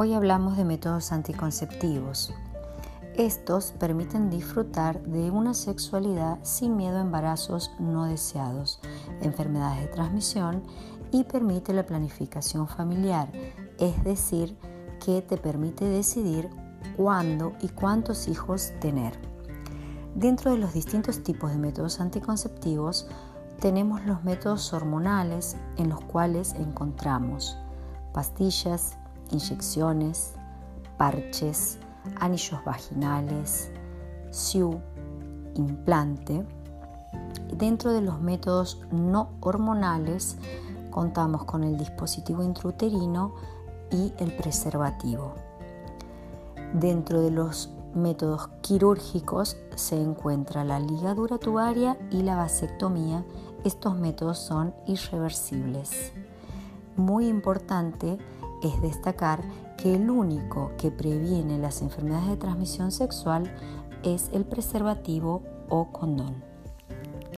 Hoy hablamos de métodos anticonceptivos. Estos permiten disfrutar de una sexualidad sin miedo a embarazos no deseados, enfermedades de transmisión y permite la planificación familiar, es decir, que te permite decidir cuándo y cuántos hijos tener. Dentro de los distintos tipos de métodos anticonceptivos tenemos los métodos hormonales en los cuales encontramos pastillas, inyecciones, parches, anillos vaginales, SIU, implante. Dentro de los métodos no hormonales contamos con el dispositivo intrauterino y el preservativo. Dentro de los métodos quirúrgicos se encuentra la ligadura tubaria y la vasectomía. Estos métodos son irreversibles. Muy importante es destacar que el único que previene las enfermedades de transmisión sexual es el preservativo o condón.